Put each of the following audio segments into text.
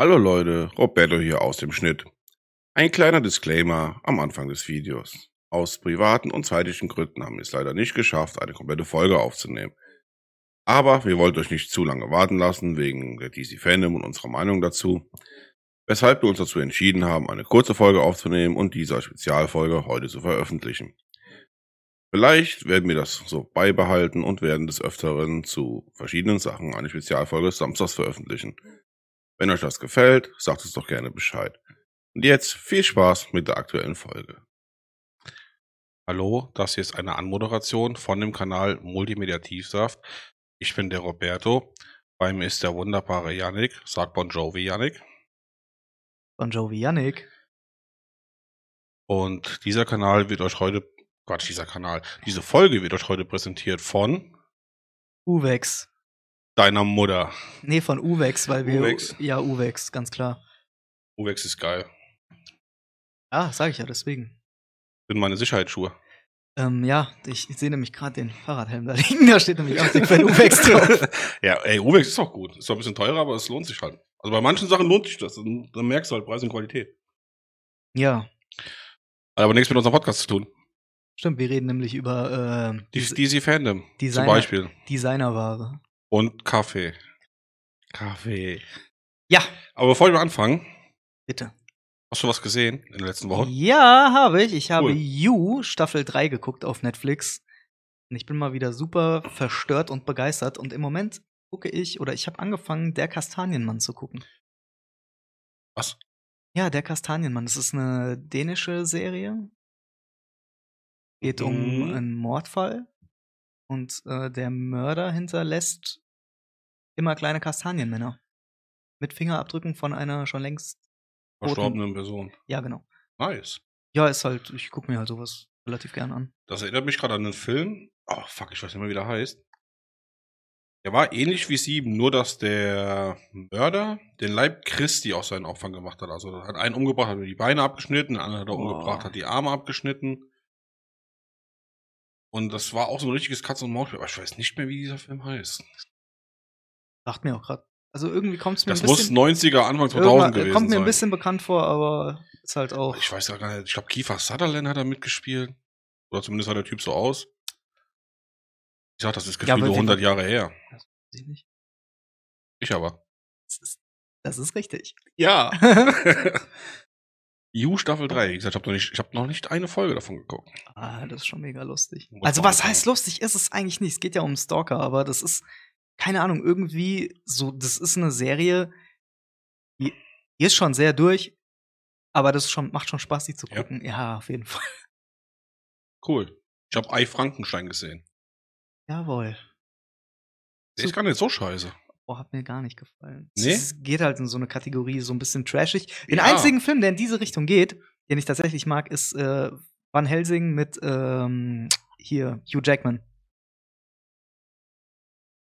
Hallo Leute, Roberto hier aus dem Schnitt. Ein kleiner Disclaimer am Anfang des Videos. Aus privaten und zeitlichen Gründen haben wir es leider nicht geschafft, eine komplette Folge aufzunehmen. Aber wir wollten euch nicht zu lange warten lassen, wegen der DC Fandom und unserer Meinung dazu. Weshalb wir uns dazu entschieden haben, eine kurze Folge aufzunehmen und diese als Spezialfolge heute zu veröffentlichen. Vielleicht werden wir das so beibehalten und werden des Öfteren zu verschiedenen Sachen eine Spezialfolge samstags veröffentlichen. Wenn euch das gefällt, sagt es doch gerne Bescheid. Und jetzt viel Spaß mit der aktuellen Folge. Hallo, das hier ist eine Anmoderation von dem Kanal Multimediativsaft. Ich bin der Roberto. Bei mir ist der wunderbare Yannick. Sag Bon Jovi, Yannick. Bon Jovi Yannick. Und dieser Kanal wird euch heute, Quatsch, dieser Kanal, diese Folge wird euch heute präsentiert von Uwex. Deiner Mutter. Nee, von Uwex, weil wir. Uwex? Ja, Uwex, ganz klar. Uwex ist geil. Ah, sag ich ja, deswegen. Sind meine Sicherheitsschuhe. Ähm, ja, ich, ich sehe nämlich gerade den Fahrradhelm da liegen. Da steht nämlich auch von Uwex drauf. ja, ey, Uwex ist auch gut. Ist zwar ein bisschen teurer, aber es lohnt sich halt. Also bei manchen Sachen lohnt sich das. Dann, merkst du halt Preis und Qualität. Ja, Hat aber nichts mit unserem Podcast zu tun. stimmt. Wir reden nämlich über äh, DC Fandom zum Designer- Beispiel. Designerware. Und Kaffee. Kaffee. Ja, Aber bevor wir anfangen, bitte. hast du was gesehen in den letzten Wochen? Ja, habe ich. Ich habe Cool. You Staffel 3 geguckt auf Netflix. Und ich bin mal wieder super verstört und begeistert. Und im Moment gucke ich, oder ich habe angefangen, Der Kastanienmann zu gucken. Was? Ja, Der Kastanienmann. Das ist eine dänische Serie. Geht um Mhm. einen Mordfall. Und äh, der Mörder hinterlässt immer kleine Kastanienmänner. Mit Fingerabdrücken von einer schon längst. Verstorbenen Person. Ja, genau. Nice. Ja, ist halt, ich gucke mir halt sowas relativ gern an. Das erinnert mich gerade an einen Film. Oh, fuck, ich weiß nicht mehr, wie der heißt. Der war ähnlich wie Sieben, nur dass der Mörder den Leib Christi aus seinen Opfern gemacht hat. Also er hat einen umgebracht, hat ihm die Beine abgeschnitten, den anderen hat er Boah. umgebracht, hat die Arme abgeschnitten. Und das war auch so ein richtiges Katz- und Maus-Spiel. Aber ich weiß nicht mehr, wie dieser Film heißt. Sagt mir auch gerade. Also irgendwie kommt es mir Das ein muss bisschen. 90er, Anfang 2000 irgendwann- gewesen kommt mir sein. ein bisschen bekannt vor, aber ist halt auch. Ich weiß gar nicht. Ich glaube, Kiefer Sutherland hat da mitgespielt. Oder zumindest sah der Typ so aus. Ich sag, das ist Ja, gefühlt wie- 100 Jahre her. Weiß ich nicht. Ich aber. Das ist, das ist richtig. Ja. You Staffel 3. Wie gesagt, ich habe noch, nicht- ich hab noch nicht eine Folge davon geguckt. ah, das ist schon mega lustig. Muss Also, was sagen. heißt lustig? Ist es eigentlich nicht. Es geht ja um Stalker, aber das ist, keine Ahnung, irgendwie so, das ist eine Serie, die, die ist schon sehr durch, aber das schon, macht schon Spaß, die zu Ja. gucken. Ja, auf jeden Fall. Cool. Ich habe Ei Frankenstein gesehen. Jawohl. Der ist gar nicht so scheiße. Oh, hat mir gar nicht gefallen. Nee? Es geht halt in so eine Kategorie, so ein bisschen trashig. Den Ja. einzigen Film, der in diese Richtung geht, den ich tatsächlich mag, ist äh, Van Helsing mit ähm, hier Hugh Jackman.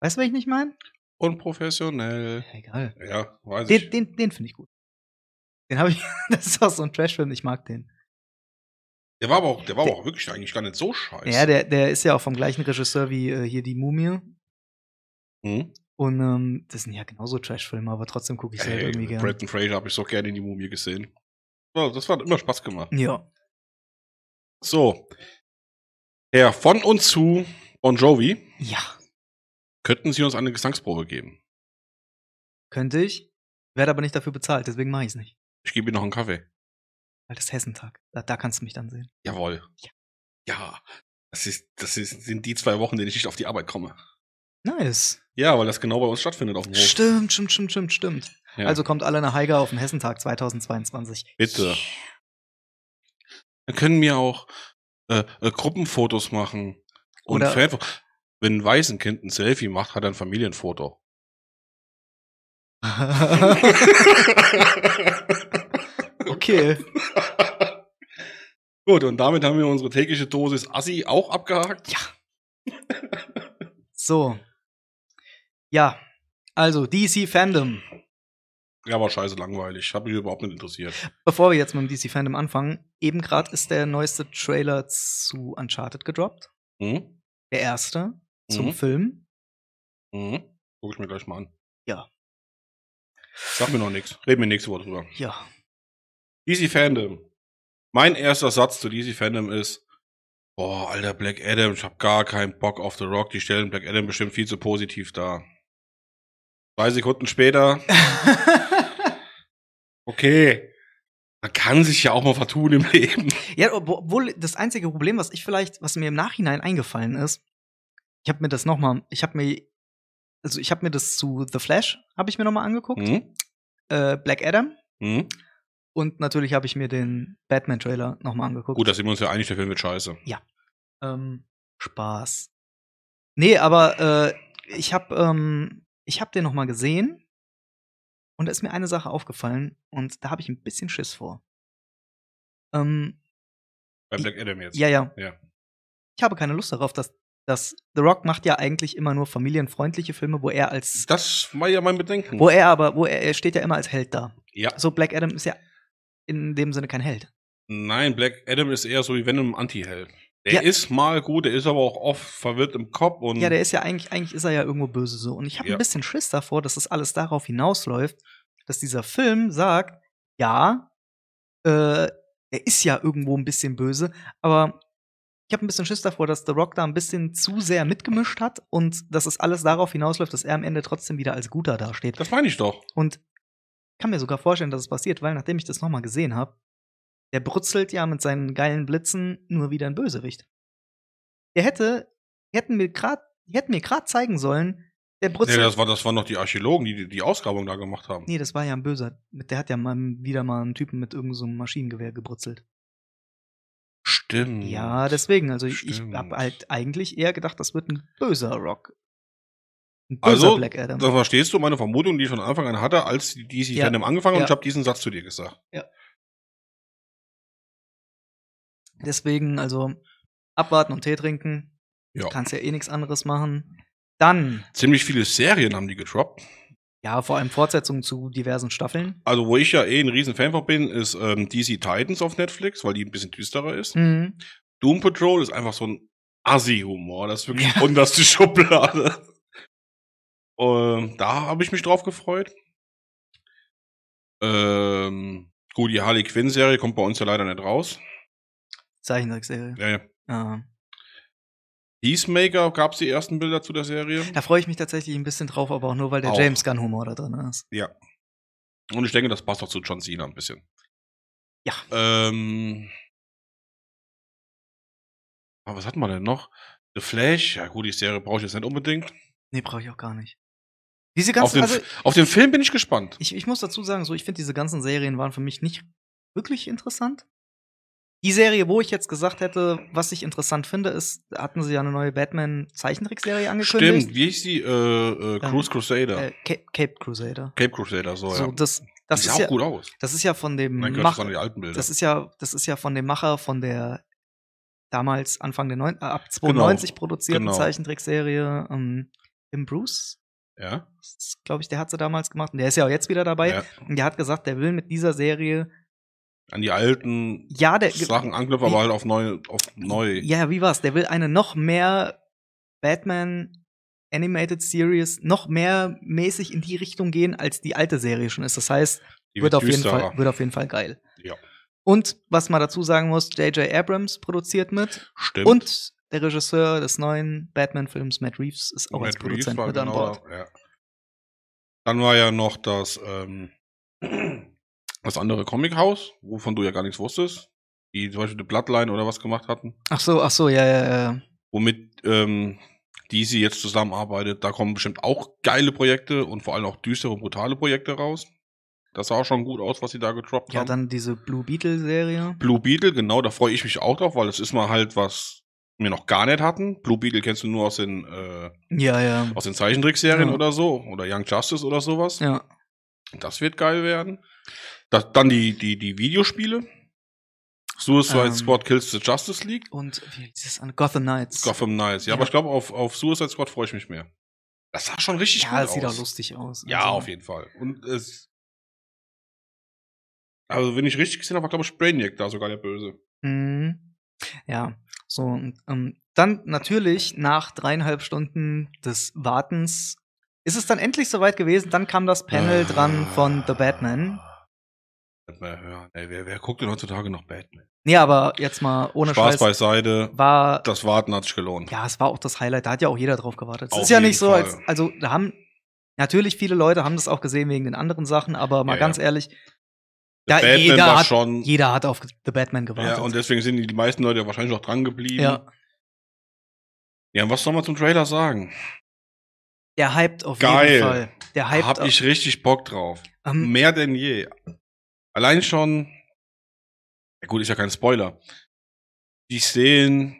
Weißt du, was ich nicht meine? Unprofessionell. Egal. Ja, weiß Den, ich. den, den finde ich gut. Den habe ich. das ist auch so ein Trashfilm, ich mag den. Der war aber auch, der war Der- auch wirklich eigentlich gar nicht so scheiße. Ja, der, der ist ja auch vom gleichen Regisseur wie äh, hier die Mumie. hm? Und ähm, das sind ja genauso Trashfilme, aber trotzdem gucke ich sie halt Ey, irgendwie gerne. Bretton Fraser habe ich so gerne in die Mumie gesehen. Ja, das hat immer Spaß gemacht. Ja. So. Herr von und zu Bon Jovi, Ja. könnten Sie uns eine Gesangsprobe geben? Könnte ich. Werde aber nicht dafür bezahlt, deswegen mache ich es nicht. Ich gebe Ihnen noch einen Kaffee. Weil das ist Hessentag. Da, da kannst du mich dann sehen. Jawohl. Ja. Ja. Das, ist, das ist, sind die zwei Wochen, in denen ich nicht auf die Arbeit komme. Nice. Ja, weil das genau bei uns stattfindet auf dem Hof. Stimmt, stimmt, stimmt, stimmt, stimmt. Ja. Also kommt alle nach Heiger auf den Hessentag 2022. Bitte. Wir können mir auch äh, äh, Gruppenfotos machen. Und Oder- Fanfo Wenn ein Waisenkind ein Selfie macht, hat er ein Familienfoto. okay. Gut, und damit haben wir unsere tägliche Dosis Assi auch abgehakt. Ja. So. Ja. Also, DC Fandom. Ja, war scheiße langweilig. Hat mich überhaupt nicht interessiert. Bevor wir jetzt mit dem DC Fandom anfangen, eben gerade ist der neueste Trailer zu Uncharted gedroppt. Hm? Der erste zum Mhm. Film. Mhm. Guck ich mir gleich mal an. Sag mir noch nichts. Reden wir nächste Woche drüber. Ja. DC Fandom. Mein erster Satz zu DC Fandom ist, boah, alter Black Adam, ich hab gar keinen Bock auf The Rock, die stellen Black Adam bestimmt viel zu positiv dar. Zwei Sekunden später, okay, man kann sich ja auch mal vertun im Leben. Ja, obwohl das einzige Problem, was ich vielleicht, was mir im Nachhinein eingefallen ist, ich habe mir das noch mal, ich habe mir, also ich habe mir das zu The Flash, habe ich mir noch mal angeguckt, Hm? äh, Black Adam Hm? und natürlich habe ich mir den Batman-Trailer noch mal angeguckt. Gut, da sind wir uns ja einig, der Film wird scheiße. Ähm, Spaß. Nee, aber äh, ich habe ähm, ich hab den noch mal gesehen und da ist mir eine Sache aufgefallen und da habe ich ein bisschen Schiss vor. Ähm, Bei Ich- Black Adam jetzt. ja, ja. Ja. Ich habe keine Lust darauf, dass, dass The Rock macht ja eigentlich immer nur familienfreundliche Filme, wo er als Das war ja mein Bedenken. wo er aber wo er, er steht ja immer als Held da. ja. So Black Adam ist ja in dem Sinne kein Held. Nein, Black Adam ist eher so wie Venom ein Anti-Held. Der Ja. ist mal gut, der ist aber auch oft verwirrt im Kopf und Ja, der ist ja eigentlich, eigentlich ist er ja irgendwo böse so. Und ich habe Ja. ein bisschen Schiss davor, dass das alles darauf hinausläuft, dass dieser Film sagt, ja, äh, er ist ja irgendwo ein bisschen böse, aber ich habe ein bisschen Schiss davor, dass The Rock da ein bisschen zu sehr mitgemischt hat und dass es alles darauf hinausläuft, dass er am Ende trotzdem wieder als Guter dasteht. das meine ich doch. Und ich kann mir sogar vorstellen, dass es passiert, weil nachdem ich das nochmal gesehen habe, der brutzelt ja mit seinen geilen Blitzen nur wieder ein Bösewicht. Der hätte, die hätten mir grad, die hätten mir gerade zeigen sollen, der Nee, brutzelt. das, war, das waren noch die Archäologen, die die, die Ausgrabung da gemacht haben. Nee, das war ja ein Böser. Der hat ja mal wieder mal einen Typen mit irgendeinem so einem Maschinengewehr gebrutzelt. Stimmt. Ja, deswegen. Also ich, ich Stimmt. habe halt eigentlich eher gedacht, das wird ein böser Rock. Ein böser Also, Black Adam. da verstehst du meine Vermutung, die ich von Anfang an hatte, als die DC Ja. Fandom angefangen hat und Ja. ich habe diesen Satz zu dir gesagt. Deswegen, also abwarten und Tee trinken. Ja. Kannst ja eh nichts anderes machen. Dann, Ziemlich viele Serien haben die gedroppt. ja, vor allem Fortsetzungen zu diversen Staffeln. Also, wo ich ja eh ein riesen Fan von bin, ist ähm, DC Titans auf Netflix, weil die ein bisschen düsterer ist. Mhm. Doom Patrol ist einfach so ein Assi-Humor. Das ist wirklich Ja. unterste Schublade. Ähm, da habe ich mich drauf gefreut. Ähm, gut, die Harley Quinn-Serie kommt bei uns ja leider nicht raus. Zeichentrickserie. Ja, ja. Ja. Peacemaker gab es die ersten Bilder zu der Serie. Da freue ich mich tatsächlich ein bisschen drauf, aber auch nur, weil der Auch. James Gunn-Humor da drin ist. Ja. Und ich denke, das passt auch zu John Cena ein bisschen. Ja. Ähm. Aber was hatten wir denn noch? The Flash, ja gut, die Serie brauche ich jetzt nicht unbedingt. Nee, brauche ich auch gar nicht. Diese Auf ganzen, den, also auf den Film bin ich gespannt. ich, ich muss dazu sagen, so ich finde diese ganzen Serien waren für mich nicht wirklich interessant. Die Serie, wo ich jetzt gesagt hätte, was ich interessant finde, ist, hatten sie ja eine neue Batman-Zeichentrickserie angekündigt. Stimmt, wie hieß die? Äh, äh, Cruise Crusader. Äh, Cape, Cape Crusader. Cape Crusader, so, So, ja. das, das die ist sah ja, auch gut aus. das ist ja von dem Mein Gott, das Macher, Bilder. das ist ja, das ist ja von dem Macher von der damals Anfang der neun, äh, ab 92 produzierten genau. Zeichentrickserie ähm, Tim Bruce, ja, glaube ich, der hat sie damals gemacht und der ist ja auch jetzt wieder dabei. ja. Und der hat gesagt, der will mit dieser Serie, An die alten ja, der, Sachen anknüpfen, aber halt auf neu. Auf neu. ja, wie war's? Der will eine noch mehr Batman Animated Series noch mehr mäßig in die Richtung gehen, als die alte Serie schon ist. Das heißt, Die wird auf, jeden. Fall, wird auf jeden Fall geil. Ja. Und was man dazu sagen muss, J.J. Abrams produziert mit Stimmt. und der Regisseur des neuen Batman-Films, Matt Reeves, ist auch als Matt Reeves Produzent mit an genau Bord. da, Ja. Dann war ja noch das, ähm, das andere Comichaus, wovon du ja gar nichts wusstest. Die zum Beispiel The Bloodline oder was gemacht hatten. Ach so, ach so, ja, ja, ja. Womit ähm, DC jetzt zusammenarbeitet. Da kommen bestimmt auch geile Projekte und vor allem auch düstere, brutale Projekte raus. Das sah auch schon gut aus, was sie da getroppt Ja, haben. dann diese Blue Beetle-Serie. Blue Beetle, genau, da freue ich mich auch drauf, weil das ist mal halt was wir noch gar nicht hatten. Blue Beetle kennst du nur aus den äh, Ja, ja. aus den Zeichentrickserien Ja. oder so oder Young Justice oder sowas. Ja. Das wird geil werden. Das, dann die die die Videospiele. Suicide Ähm. Squad Kills the Justice League. Und wie hieß das an? Gotham Knights. Gotham Knights. Ja, Ja. aber ich glaube auf auf Suicide Squad freue ich mich mehr. Das sah schon richtig ja, gut das sieht aus. auch lustig aus. Ja, Also, auf jeden Fall. Und es also, wenn ich richtig gesehen habe, war, glaube ich, Brainiac da sogar der Böse. Mhm. Ja, so. Und, ähm, dann natürlich nach dreieinhalb Stunden des Wartens ist es dann endlich soweit gewesen. Dann kam das Panel dran von The Batman. Batman, ja. Ey, wer, wer guckt denn heutzutage noch Batman? Nee, aber jetzt mal ohne Spaß Scheiß. beiseite. War, Das Warten hat sich gelohnt. ja, es war auch das Highlight. Da hat ja auch jeder drauf gewartet. Es Auf ist ja nicht so, Fall. als, also da haben, natürlich viele Leute haben das auch gesehen wegen den anderen Sachen, aber mal Ja, ganz ja. ehrlich, da Batman jeder hat, schon. jeder hat auf The Batman gewartet. Ja, und deswegen sind die meisten Leute wahrscheinlich auch dran geblieben. ja, Ja, was soll man zum Trailer sagen? der hypt auf Geil. jeden Fall. Der hypt Hab ich richtig Bock drauf. ähm, Mehr denn je. Allein schon. Ja gut, ist ja kein Spoiler. Die Szenen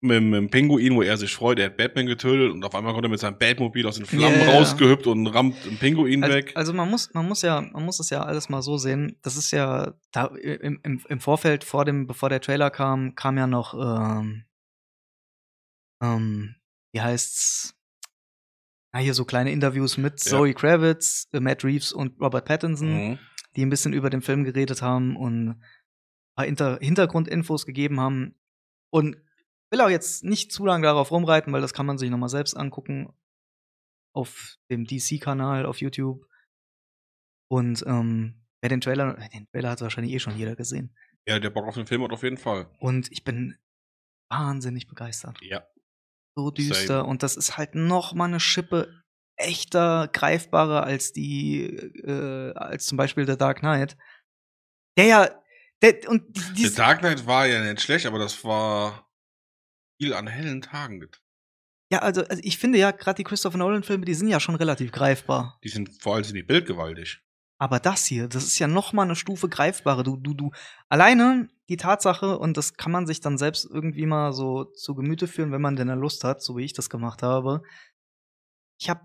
mit, mit dem Pinguin, wo er sich freut, er hat Batman getötet und auf einmal kommt er mit seinem Batmobil aus den Flammen ja. rausgehüpft und rammt den Pinguin Also, weg. also man muss, man muss ja, man muss es ja alles mal so sehen. Das ist ja da im, im, im Vorfeld vor dem, bevor der Trailer kam, kam ja noch, ähm, ähm, wie heißt's? Na, hier so kleine Interviews mit Ja. Zoe Kravitz, äh, Matt Reeves und Robert Pattinson, Mhm. Die ein bisschen über den Film geredet haben und ein paar Inter Hintergrundinfos gegeben haben. Und will auch jetzt nicht zu lange darauf rumreiten, weil das kann man sich nochmal selbst angucken auf dem DC-Kanal auf YouTube. Und ähm, wer den Trailer, den Trailer hat wahrscheinlich eh schon jeder gesehen. Ja, der Bock auf den Film hat auf jeden Fall. Und ich bin wahnsinnig begeistert. Ja. So düster. Same. Und das ist halt noch mal eine Schippe echter, greifbarer als die, äh, als zum Beispiel The Dark Knight. Der ja, der, und die, The die, Dark Knight war ja nicht schlecht, aber das war viel an hellen Tagen. get- ja, also, also ich finde ja, gerade die Christopher Nolan-Filme, die sind ja schon relativ greifbar. Die sind vor allem sind die bildgewaltig. Aber das hier, das ist ja noch mal eine Stufe greifbarer. Du, du, du, alleine die Tatsache, und das kann man sich dann selbst irgendwie mal so zu Gemüte führen, wenn man denn Lust hat, so wie ich das gemacht habe. Ich habe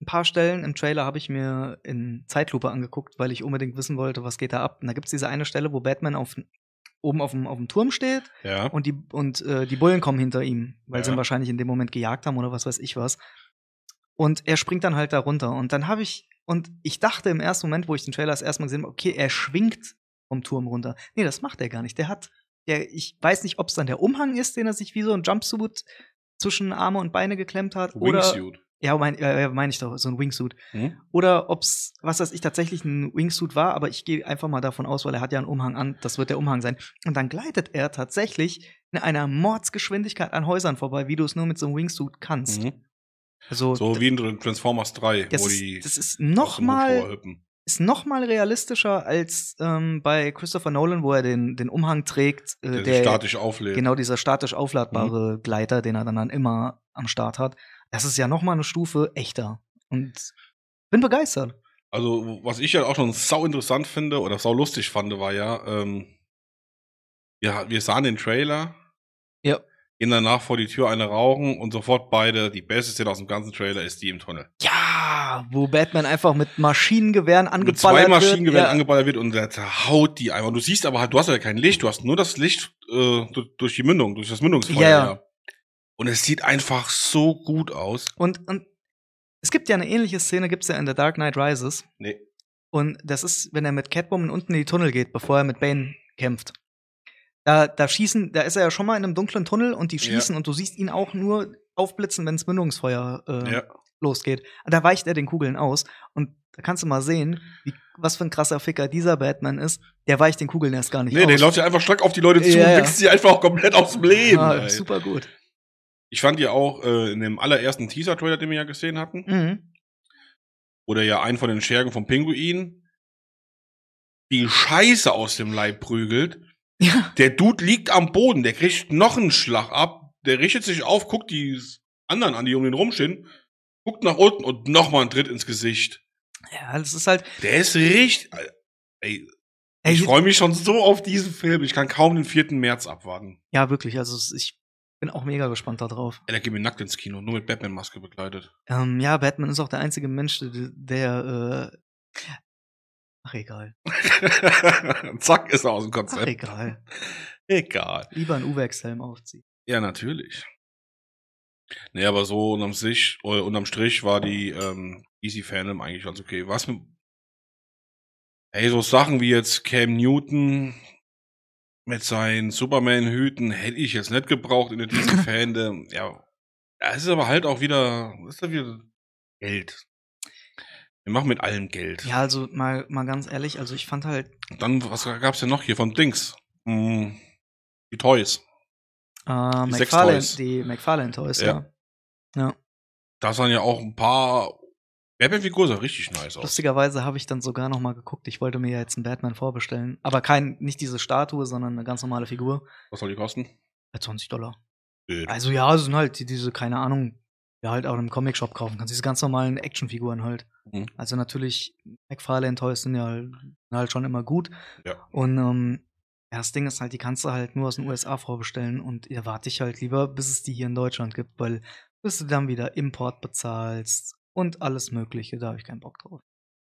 ein paar Stellen im Trailer habe ich mir in Zeitlupe angeguckt, weil ich unbedingt wissen wollte, was geht da ab. Und da gibt's diese eine Stelle, wo Batman auf, oben auf dem, auf dem Turm steht Ja. und die, und, äh, die Bullen kommen hinter ihm, weil sie Ja. ihn wahrscheinlich in dem Moment gejagt haben oder was weiß ich was. Und er springt dann halt da runter. Und dann habe ich, und ich dachte im ersten Moment, wo ich den Trailer das erste Mal gesehen habe, okay, er schwingt vom Turm runter. Nee, das macht er gar nicht. Der hat, der, ich weiß nicht, ob es dann der Umhang ist, den er sich wie so ein Jumpsuit zwischen Arme und Beine geklemmt hat. Oder, Wingsuit. Ja, meine äh, mein ich doch, so ein Wingsuit. Hm? Oder ob's, was weiß ich, tatsächlich ein Wingsuit war, aber ich gehe einfach mal davon aus, weil er hat ja einen Umhang an, das wird der Umhang sein. Und dann gleitet er tatsächlich in einer Mordsgeschwindigkeit an Häusern vorbei, wie du es nur mit so einem Wingsuit kannst. Mhm. Also, So wie in Transformers 3, das, wo ist, die das ist aus dem noch mal, Hubschrauber hüpfen. ist noch mal realistischer als ähm, bei Christopher Nolan, wo er den, den Umhang trägt, äh, der, der, statisch auflädt. genau dieser statisch Mhm. aufladbare Gleiter, den er dann, dann immer am Start hat. Das ist ja noch mal eine Stufe echter. Und bin begeistert. Also, was ich ja auch schon sau interessant finde oder sau lustig fand, war ja, ähm, ja, wir sahen den Trailer, Ja. gehen danach vor die Tür eine rauchen und sofort beide, die beste Szene aus dem ganzen Trailer ist die im Tunnel. Ja, wo Batman einfach mit Maschinengewehren Mit angeballert zwei Maschinengewehren wird. angeballert wird und der zerhaut die einfach. Und du siehst aber halt, du hast ja kein Licht, du hast nur das Licht äh, durch, durch die Mündung, durch das Mündungsfeuer. Ja, ja. Ja. Und es sieht einfach so gut aus. Und, und es gibt ja eine ähnliche Szene, gibt's ja in The Dark Knight Rises. Nee. Und das ist, wenn er mit Catwoman unten in die Tunnel geht, bevor er mit Bane kämpft. Da, da schießen, da ist er ja schon mal in einem dunklen Tunnel und die Ja. schießen und du siehst ihn auch nur aufblitzen, wenns Mündungsfeuer äh, Ja. losgeht. Da weicht er den Kugeln aus. Und da kannst du mal sehen, wie, was für ein krasser Ficker dieser Batman ist. Der weicht den Kugeln erst gar nicht Nee, aus. der läuft ja einfach stark auf die Leute zu Ja, und ja. wächst sie einfach auch komplett aus dem Leben. ey. super gut. Ich fand ja auch äh, in dem allerersten Teaser-Trailer, den wir ja gesehen hatten, Mhm. oder ja einen von den Schergen vom Pinguin die Scheiße aus dem Leib prügelt. Ja. Der Dude liegt am Boden, der kriegt noch einen Schlag ab, der richtet sich auf, guckt die anderen an, die um ihn rumstehen, guckt nach unten und nochmal einen Tritt ins Gesicht. Ja, das ist halt. Der ist richtig. Ey, ich freue mich schon so auf diesen Film. Ich kann kaum den 4. März abwarten. Ja, wirklich. Also ich bin auch mega gespannt darauf. Ey, der geht mir nackt ins Kino, nur mit Batman-Maske begleitet. Ähm, ja, Batman ist auch der einzige Mensch, der, äh, ach egal. Zack, ist er aus dem Ach Konzept. egal. Egal. Lieber einen Uwex-Helm aufziehen. Ja, natürlich. Nee, aber so unterm, Sich, äh, unterm Strich war die ähm, Easy Fandom eigentlich ganz okay. Was mit. Ey, so Sachen wie jetzt Cam Newton mit seinen Superman-Hüten hätte ich jetzt nicht gebraucht in der DC Fandom. Ja. Ja, es ist aber halt auch wieder. Ist da wieder Geld. Wir machen mit allem Geld. Ja, also mal, mal ganz ehrlich, also ich fand halt Dann, was gab's denn noch hier von Dings? Hm, die Toys. äh, Die McFarlane, Sex-Toys. die McFarlane Toys, Ja. ja. ja. Da sahen ja auch ein paar. Batman-Figur sah richtig nice aus. Lustigerweise habe ich dann sogar noch mal geguckt. Ich wollte mir ja jetzt einen Batman vorbestellen. Aber kein, nicht diese Statue, sondern eine ganz normale Figur. Was soll die kosten? Bei 20 Dollar. Äh, Also ja, es sind halt die, diese, keine Ahnung, ja halt auch im Comic-Shop kaufen kannst. Diese ganz normalen Actionfiguren halt. Mhm. Also natürlich, McFarlane Toys sind ja halt, sind halt schon immer gut. Ja. Und ähm, ja, das Ding ist halt, die kannst du halt nur aus den USA vorbestellen und ihr warte ich halt lieber, bis es die hier in Deutschland gibt, weil bis du dann wieder Import bezahlst und alles Mögliche, da habe ich keinen Bock drauf.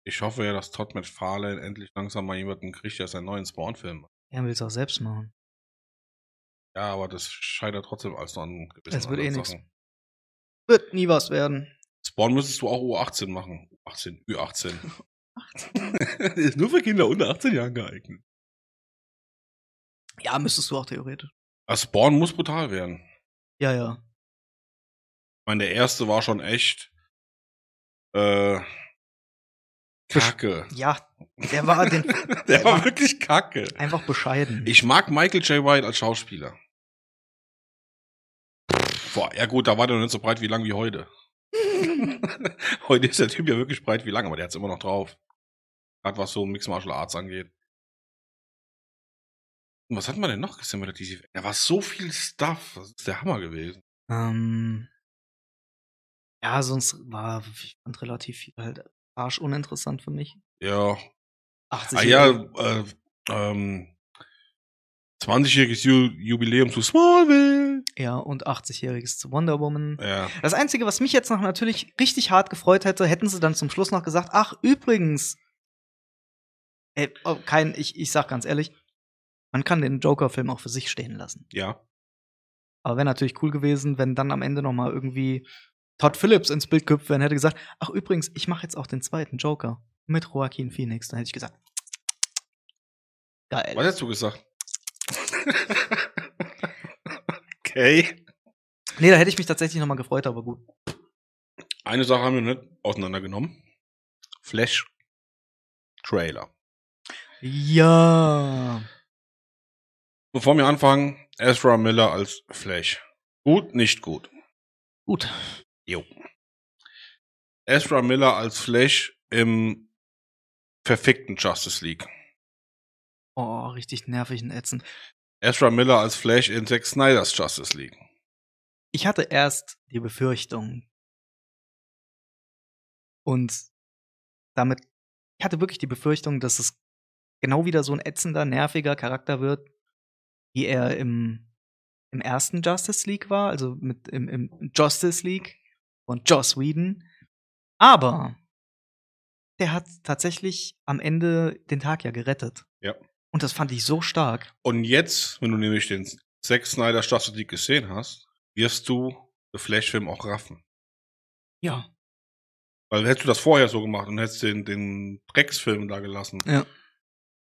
Ich hoffe ja, dass Todd McFarlane endlich langsam mal jemanden kriegt, der seinen neuen Spawn-Film macht. Er will es auch selbst machen. Ja, aber das scheitert trotzdem als noch an gewissen Es wird eh. Sachen. Wird nie was werden. Spawn müsstest du auch U18 machen. U18, Ü18. Der ist nur für Kinder unter 18 Jahren geeignet. Ja, müsstest du auch theoretisch. Also Spawn muss brutal werden. Ja, ja. Ich meine, der erste war schon echt äh, kacke. Ja, der war den, der war wirklich kacke. einfach bescheiden. Ich mag Michael J. White als Schauspieler. Boah, ja gut, da war der noch nicht so breit wie lang wie heute. heute ist der Typ ja wirklich breit wie lang, aber der hat's immer noch drauf. Gerade was so Mixed Martial Arts angeht. Und was hat man denn noch gesehen bei der DC? Da war so viel Stuff. Das ist der Hammer gewesen. Ähm, ja, sonst war ich fand relativ viel halt arsch uninteressant für mich. Ja. 80 Ah ja, äh, ähm, 20-jähriges Ju Jubiläum zu Smallville. ja, und 80-jähriges zu Wonder Woman. Ja. Das Einzige, was mich jetzt noch natürlich richtig hart gefreut hätte, hätten sie dann zum Schluss noch gesagt, ach, übrigens, ey, oh, kein, ich, ich sag ganz ehrlich, man kann den Joker-Film auch für sich stehen lassen. Ja. Aber wäre natürlich cool gewesen, wenn dann am Ende noch mal irgendwie Todd Phillips ins Bild gehüpft wäre und hätte gesagt, ach übrigens, ich mache jetzt auch den zweiten Joker mit Joaquin Phoenix. Dann hätte ich gesagt, geil. Was hast du gesagt? okay. Nee, da hätte ich mich tatsächlich noch mal gefreut, aber gut. Eine Sache haben wir nicht auseinandergenommen. Flash Trailer. Ja. Bevor wir anfangen, Ezra Miller als Flash. Gut, nicht gut. Gut. Jo. Ezra Miller als Flash im verfickten Justice League. Oh, richtig nervig und ätzend. Ezra Miller als Flash in Zack Snyders Justice League. Ich hatte erst die Befürchtung. Und damit, ich hatte wirklich die Befürchtung, dass es genau wieder so ein ätzender, nerviger Charakter wird, wie er im, im ersten Justice League war, also mit im, im Justice League von Joss Whedon. Aber der hat tatsächlich am Ende den Tag ja gerettet. Ja. Und das fand ich so stark. Und jetzt, wenn du nämlich den Zack Snyder Justice League gesehen hast, wirst du den Flash-Film auch raffen. Ja. Weil hättest du das vorher so gemacht und hättest den, den Drecksfilm da gelassen, Ja.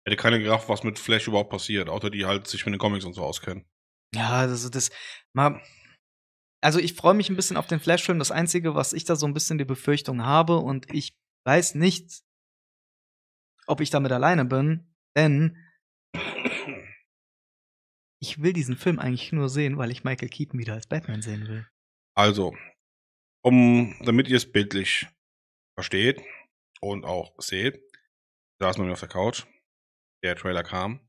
hätte keiner gerafft, was mit Flash überhaupt passiert, außer die halt sich mit den Comics und so auskennen. Ja, das, das mal. Also ich freue mich ein bisschen auf den Flash-Film. Das Einzige, was ich da so ein bisschen die Befürchtung habe, und ich weiß nicht, ob ich damit alleine bin, denn ich will diesen Film eigentlich nur sehen, weil ich Michael Keaton wieder als Batman sehen will. Also, um, damit ihr es bildlich versteht und auch seht, saßen wir auf der Couch, der Trailer kam.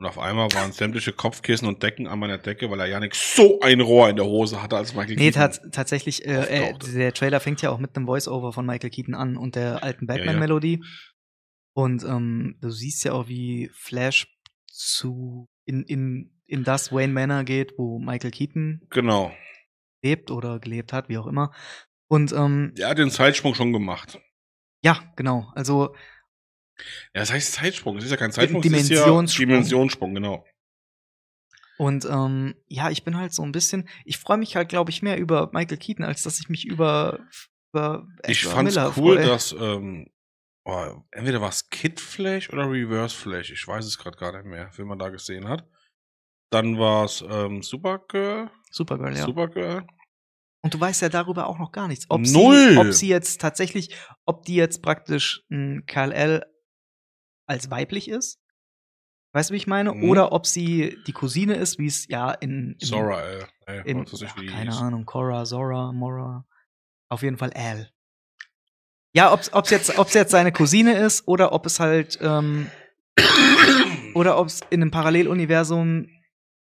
Und auf einmal waren sämtliche Kopfkissen und Decken an meiner Decke, weil er Janik so ein Rohr in der Hose hatte als Michael Nee, Keaton. tats tatsächlich, äh, äh, der Trailer fängt ja auch mit einem Voice-Over von Michael Keaton an und der alten Ja, ja. Batman-Melodie. Und ähm, du siehst ja auch, wie Flash zu in, in, in das Wayne Manor geht, wo Michael Keaton Genau. lebt oder gelebt hat, wie auch immer. Und ähm, Der hat den Zeitsprung schon gemacht. ja, genau. Also Ja, das heißt Zeitsprung. Das ist ja kein Zeitsprung, Dimensionssprung. ist ja Dimensionssprung, genau. Und ähm, ja, ich bin halt so ein bisschen, ich freue mich halt, glaube ich, mehr über Michael Keaton, als dass ich mich über, über Ich fand's Miller cool, freue. dass ähm, oh, entweder war es Kid Flash oder Reverse Flash. Ich weiß es gerade gar nicht mehr, wie man da gesehen hat. Dann war es ähm, Supergirl, Supergirl, ja. Supergirl Und du weißt ja darüber auch noch gar nichts. Ob Null. Sie, ob sie jetzt tatsächlich, ob die jetzt praktisch ein Kal-El als weiblich ist. Weißt du, wie ich meine? Mhm. Oder ob sie die Cousine ist, wie es ja in. ey Im, was weiß ich, ach, keine hieß. Ahnung, Cora, Zora, Mora. Auf jeden Fall Al. Ja, ob es jetzt, ob's jetzt seine Cousine ist oder ob es halt, ähm, oder ob es in einem Paralleluniversum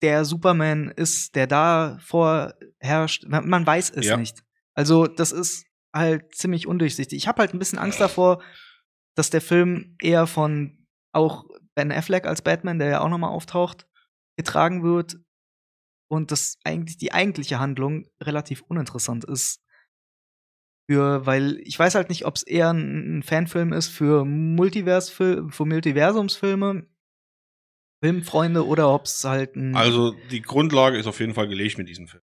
der Superman ist, der da vorherrscht. Man, man weiß es Ja. nicht. Also, das ist halt ziemlich undurchsichtig. Ich habe halt ein bisschen Angst davor, dass der Film eher von auch Ben Affleck als Batman, der ja auch nochmal auftaucht, getragen wird und dass eigentlich die eigentliche Handlung relativ uninteressant ist. Für, weil ich weiß halt nicht, ob es eher ein, Fanfilm ist für Multivers für Multiversumsfilme, Filmfreunde oder ob es halt ein Also, die Grundlage ist auf jeden Fall gelegt mit diesem Film.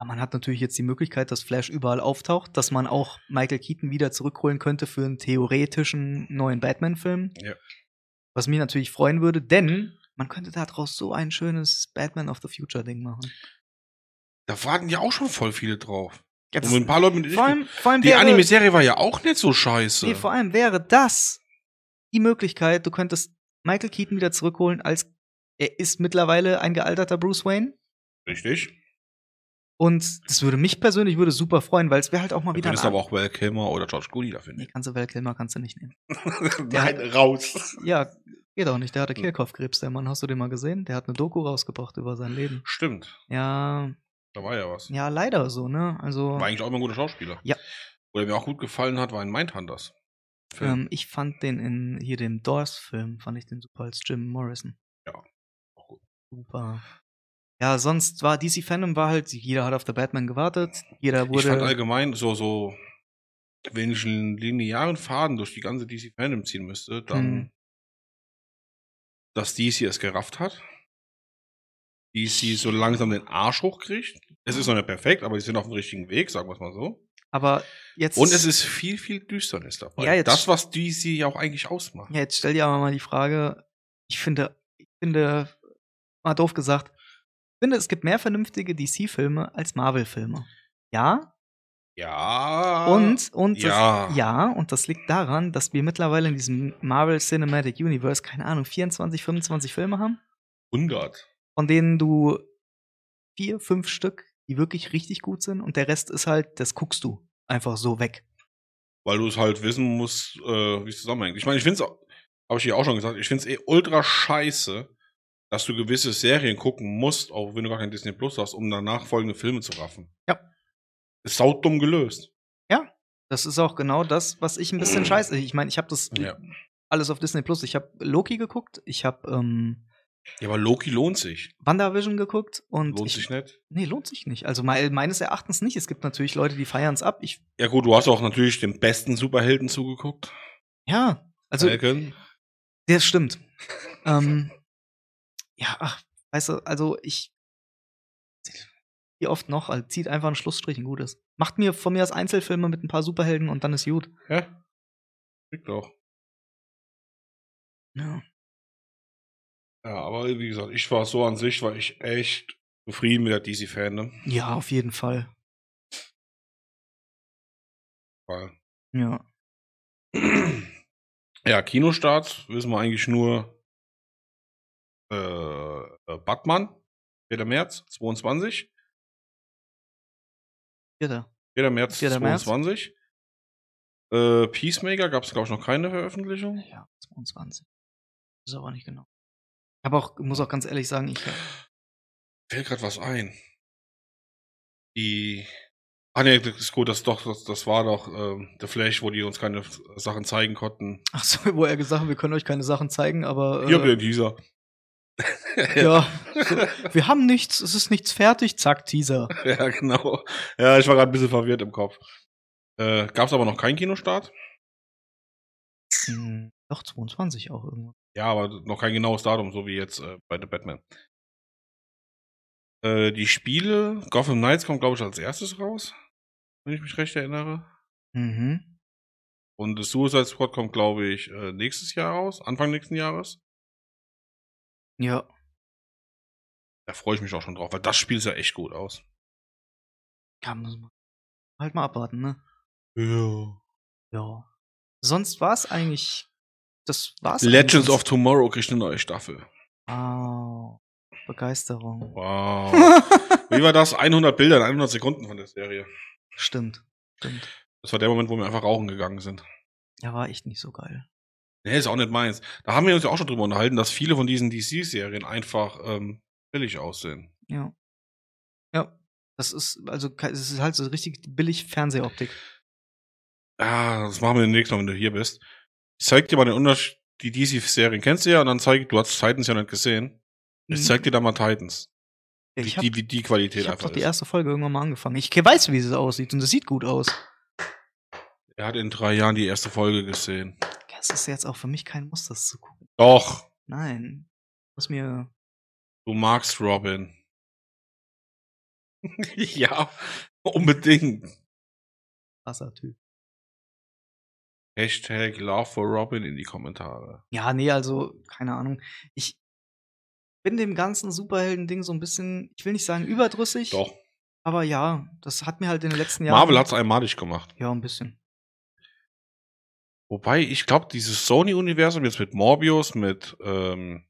Aber man hat natürlich jetzt die Möglichkeit, dass Flash überall auftaucht, dass man auch Michael Keaton wieder zurückholen könnte für einen theoretischen neuen Batman-Film. Ja. Was mich natürlich freuen würde, denn man könnte daraus so ein schönes Batman of the Future-Ding machen. Da warten ja auch schon voll viele drauf. Ja, Und ein paar Leute mit vor allem, vor allem Die Anime-Serie war ja auch nicht so scheiße. nee, vor allem wäre das die Möglichkeit, du könntest Michael Keaton wieder zurückholen, als er ist mittlerweile ein gealterter Bruce Wayne. Richtig. Und das würde mich persönlich würde super freuen, weil es wäre halt auch mal Du wieder könntest ein aber auch Val Kilmer oder George Clooney dafür Nee, nehmen. kannst du Val Kilmer kannst du nicht nehmen. Nein, raus. Ja, geht auch nicht. Der hatte Hm. Kehlkopfkrebs, der Mann. Hast du den mal gesehen? Der hat eine Doku rausgebracht über sein Leben. Stimmt. Ja, Da war ja was. ja, leider so, ne? Also, War eigentlich auch immer ein guter Schauspieler. Ja. Oder mir auch gut gefallen hat, war ein Mindhunters. Film. ähm, ich fand den in hier dem Doors-Film, fand ich den super als Jim Morrison. Ja, auch gut. Super. Ja, sonst war DC Fandom war halt, jeder hat auf der Batman gewartet, jeder ich fand wurde. allgemein so, so, wenn ich einen linearen Faden durch die ganze DC Fandom ziehen müsste, dann, Hm. dass DC es gerafft hat. DC so langsam den Arsch hochkriegt. Es ist noch nicht perfekt, aber sie sind auf dem richtigen Weg, sagen wir es mal so. aber jetzt. Und es ist viel, viel Düsternis dabei. Ja, jetzt- das, was DC ja auch eigentlich ausmacht. Ja, jetzt stell dir aber mal die Frage, ich finde, ich finde, mal doof gesagt, finde, es gibt mehr vernünftige DC-Filme als Marvel-Filme. Ja, Ja. Und, und ja. Das, ja, und das liegt daran, dass wir mittlerweile in diesem Marvel Cinematic Universe, keine Ahnung, 24, 25 Filme haben, 100. von denen du vier, fünf Stück, die wirklich richtig gut sind, und der Rest ist halt, das guckst du einfach so weg. Weil du es halt wissen musst, äh, wie es zusammenhängt. Ich meine, ich finde es, habe ich dir auch schon gesagt, ich finde es eh ultra scheiße, dass du gewisse Serien gucken musst, auch wenn du gar kein Disney Plus hast, um danach folgende Filme zu raffen. Ja. Ist saudumm gelöst. Das ist auch genau das, was ich ein bisschen scheiße. Ich meine, ich habe das Ja. alles auf Disney Plus. Ich habe Loki geguckt, ich habe ähm, Ja, aber Loki lohnt sich. WandaVision geguckt und Lohnt ich, sich nicht. Nee, lohnt sich nicht. Also me meines Erachtens nicht. Es gibt natürlich Leute, die feiern es ab. Ich, Ja gut, du hast auch natürlich den besten Superhelden zugeguckt. ja, also Falcon. Das stimmt. ähm, ja, ach, weißt du, also ich. Wie oft noch, also zieht einfach einen Schlussstrich, ein gutes. Macht mir von mir aus Einzelfilme mit ein paar Superhelden und dann ist gut. Ja. Kriegt doch. Ja. Ja, aber wie gesagt, ich war so an sich, war ich echt zufrieden mit der DC-Fan, ne? ja, auf jeden Fall. Weil Ja. Ja, Kinostart wissen wir eigentlich nur äh, äh, Batman, 4. März 22. Bitte. 4. März 4. März. 22. Äh, Peacemaker gab es, glaube ich, noch keine Veröffentlichung. Ja, 22. Ist aber nicht genau. Aber auch, muss auch ganz ehrlich sagen, ich. Fällt gerade was ein. Die. Ah ne, das ist gut, das doch, das, das war doch ähm, The Flash, wo die uns keine Sachen zeigen konnten. Ach so, wo er gesagt hat, wir können euch keine Sachen zeigen, aber. Hier äh, äh, dieser. Ja, so, wir haben nichts, es ist nichts fertig, zack, Teaser. ja, genau. Ja, ich war gerade ein bisschen verwirrt im Kopf. Äh, Gab es aber noch keinen Kinostart? Hm, doch, 22 auch irgendwo. Ja, aber noch kein genaues Datum, so wie jetzt äh, bei The Batman. Äh, die Spiele, Gotham Knights kommt, glaube ich, als erstes raus, wenn ich mich recht erinnere. Mhm. Und das Suicide Squad kommt, glaube ich, äh, nächstes Jahr raus, Anfang nächsten Jahres. Ja. Da freue ich mich auch schon drauf, weil das Spiel sah echt gut aus. Ja, muss man halt mal abwarten, ne? Ja. Ja. Sonst war es eigentlich. Das war's. Legends eigentlich. of Tomorrow kriegt eine neue Staffel. Wow. Begeisterung. Wow. Wie war das? 100 Bilder in 100 Sekunden von der Serie. Stimmt. Stimmt. Das war der Moment, wo wir einfach rauchen gegangen sind. Ja, war echt nicht so geil. Nee, ist auch nicht meins. Da haben wir uns ja auch schon drüber unterhalten, dass viele von diesen DC-Serien einfach ähm, billig aussehen. Ja. Ja. Das ist, also, es ist halt so richtig billig Fernsehoptik. Ja, das machen wir nächstes Mal, wenn du hier bist. Ich zeig dir mal den Unterschied. Die DC-Serien kennst du ja und dann zeig, du hast Titans ja nicht gesehen. Ich zeig dir da mal Titans. Ja, Wie, ich hab, die, wie die Qualität ich hab einfach doch die ist. erste Folge irgendwann mal angefangen. Ich weiß, wie es aussieht und es sieht gut aus. Er hat in drei Jahren die erste Folge gesehen. Es ist jetzt auch für mich kein Muss, das zu gucken. Doch, Nein. Muss mir. du magst Robin. ja, unbedingt. Krasser Typ. Hashtag Love for Robin in die Kommentare. Ja, nee, also, keine Ahnung. Ich bin dem ganzen Superhelden-Ding so ein bisschen, ich will nicht sagen überdrüssig, Doch. aber ja, das hat mir halt in den letzten Jahren. Marvel hat's einmalig gemacht. Ja, ein bisschen. Wobei, ich glaube, dieses Sony-Universum jetzt mit Morbius, mit ähm,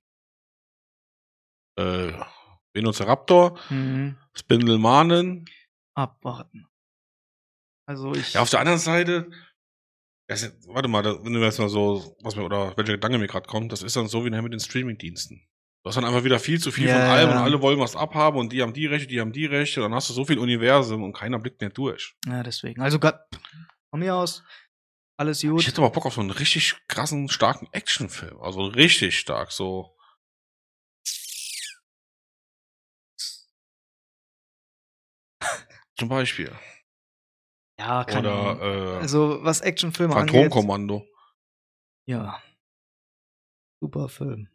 äh, Velociraptor, Mhm. Spindelmanen. Abwarten. Also ich. Ja, auf der anderen Seite, das warte mal, da, wenn du jetzt mal so, was mir, oder welcher Gedanke mir gerade kommt, das ist dann so wie nachher mit den Streaming-Diensten. Du hast dann einfach wieder viel zu viel Ja, von allem und alle wollen was abhaben und die haben die Rechte, die haben die Rechte, dann hast du so viel Universum und keiner blickt mehr durch. ja, deswegen. Also Gott, von mir aus, alles gut. Ich hätte aber Bock auf so einen richtig krassen, starken Actionfilm. Also richtig stark, so. Zum Beispiel. ja, Ahnung. Oder äh, Also, was Actionfilme angeht. Phantomkommando. Ja. Super Film.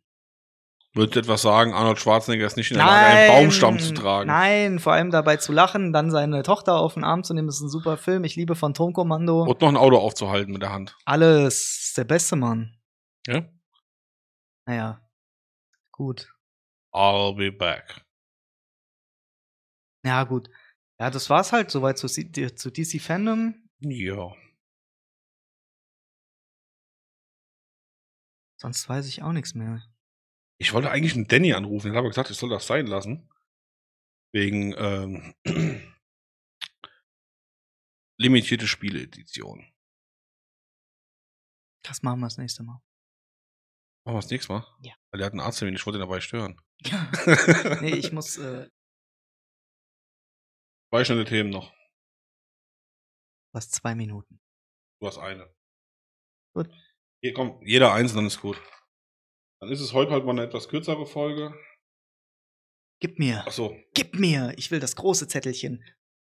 Würdet ihr etwas sagen, Arnold Schwarzenegger ist nicht in der Lage, einen Baumstamm zu tragen? Nein, vor allem dabei zu lachen, dann seine Tochter auf den Arm zu nehmen, ist ein super Film. Ich liebe Phantomkommando. Und noch ein Auto aufzuhalten mit der Hand. Alles. Ist der beste Mann. Ja? Naja. Gut. I'll be back. Ja, gut. Ja, das war's halt soweit zu, zu DC Fandom. Ja. Sonst weiß ich auch nichts mehr. Ich wollte eigentlich einen Danny anrufen. Ich habe gesagt, ich soll das sein lassen. Wegen ähm, limitierte Spiele-Edition. Das machen wir das nächste Mal. Machen wir das nächste Mal? Ja. Weil der hat einen Arzttermin, ich wollte ihn dabei stören. nee, ich muss. Äh, Zwei schnelle Themen noch. was zwei Minuten. Du hast eine. Gut. Hier kommt jeder eins, dann ist gut. Dann ist es heute halt mal eine etwas kürzere Folge. Gib mir. Ach so, Gib mir. Ich will das große Zettelchen.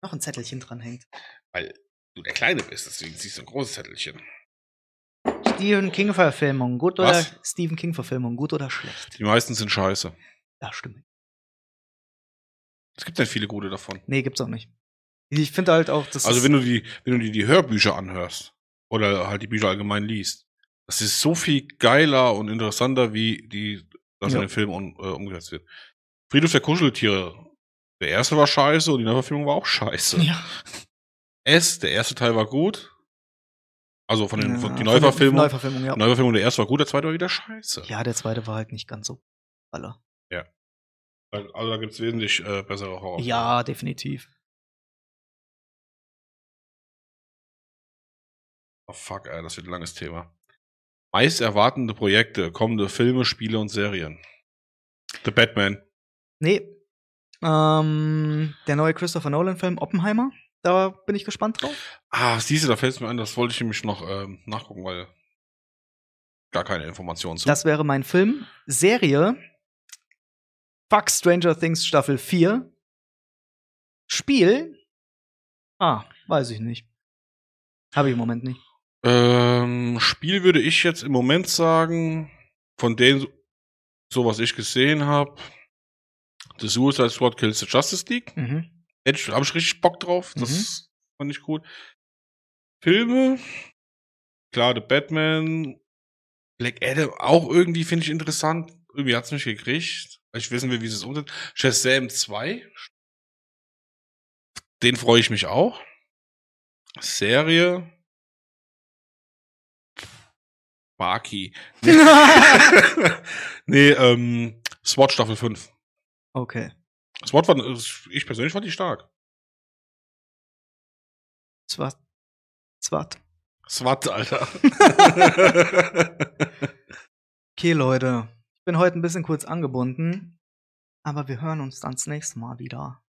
Noch ein Zettelchen dranhängt. weil du der Kleine bist, deswegen ziehst du ein großes Zettelchen. Stephen King Verfilmung, gut Was? oder Stephen King Verfilmung, gut oder schlecht? Die meisten sind scheiße. Ja, stimmt. Es gibt nicht viele gute davon. Nee, gibt's auch nicht. Ich finde halt auch, das Also wenn du die, wenn du die, die Hörbücher anhörst oder halt die Bücher allgemein liest, das ist so viel geiler und interessanter, wie die, das Ja. in den Film un, äh, umgesetzt wird. Friedhof der Kuscheltiere. Der erste war scheiße und die Neuverfilmung war auch scheiße. ja, S, der erste Teil war gut. Also von den, ja, von, die Neuverfilmung. Neuverfilmung, ja. Neuverfilmung, der erste war gut, der zweite war wieder scheiße. Ja, der zweite war halt nicht ganz so baller. Also da gibt's wesentlich äh, bessere Horror. Ja, definitiv. Oh, fuck, ey, das wird ein langes Thema. Meist erwartende Projekte, kommende Filme, Spiele und Serien. The Batman. Nee. Ähm, der neue Christopher Nolan-Film Oppenheimer. Da bin ich gespannt drauf. Ah, siehst du, da fällt es mir ein, das wollte ich nämlich noch ähm, nachgucken, weil gar keine Informationen zu. Das wäre mein Film. Serie. Fuck Stranger Things Staffel 4. Spiel. Ah, weiß ich nicht. Habe ich im Moment nicht. Ähm, Spiel würde ich jetzt im Moment sagen, von denen, so was ich gesehen habe, The Suicide Squad Kills the Justice League. Mhm. Hätte ich, hab ich richtig Bock drauf. Das Mhm. fand ich gut. Filme. Klar, The Batman. Black Adam auch irgendwie finde ich interessant. Irgendwie hat's mich gekriegt. Ich wissen will, wie es umsetzt. Shazam 2. Den freue ich mich auch. Serie. Baki. Nee, nee ähm, SWAT Staffel 5. okay. SWAT war, ich persönlich fand die stark. Zwat. Zwat. SWAT, Alter. Okay, Leute. Ich bin heute ein bisschen kurz angebunden. Aber wir hören uns dann das nächste Mal wieder.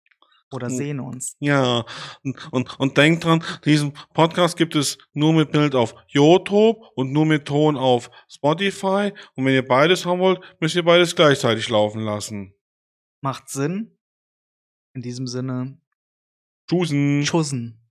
Oder Oh. sehen uns. Ja, und, und, und denkt dran, diesen Podcast gibt es nur mit Bild auf YouTube und nur mit Ton auf Spotify. Und wenn ihr beides haben wollt, müsst ihr beides gleichzeitig laufen lassen. Macht Sinn. In diesem Sinne, Tschüssen. Schussen.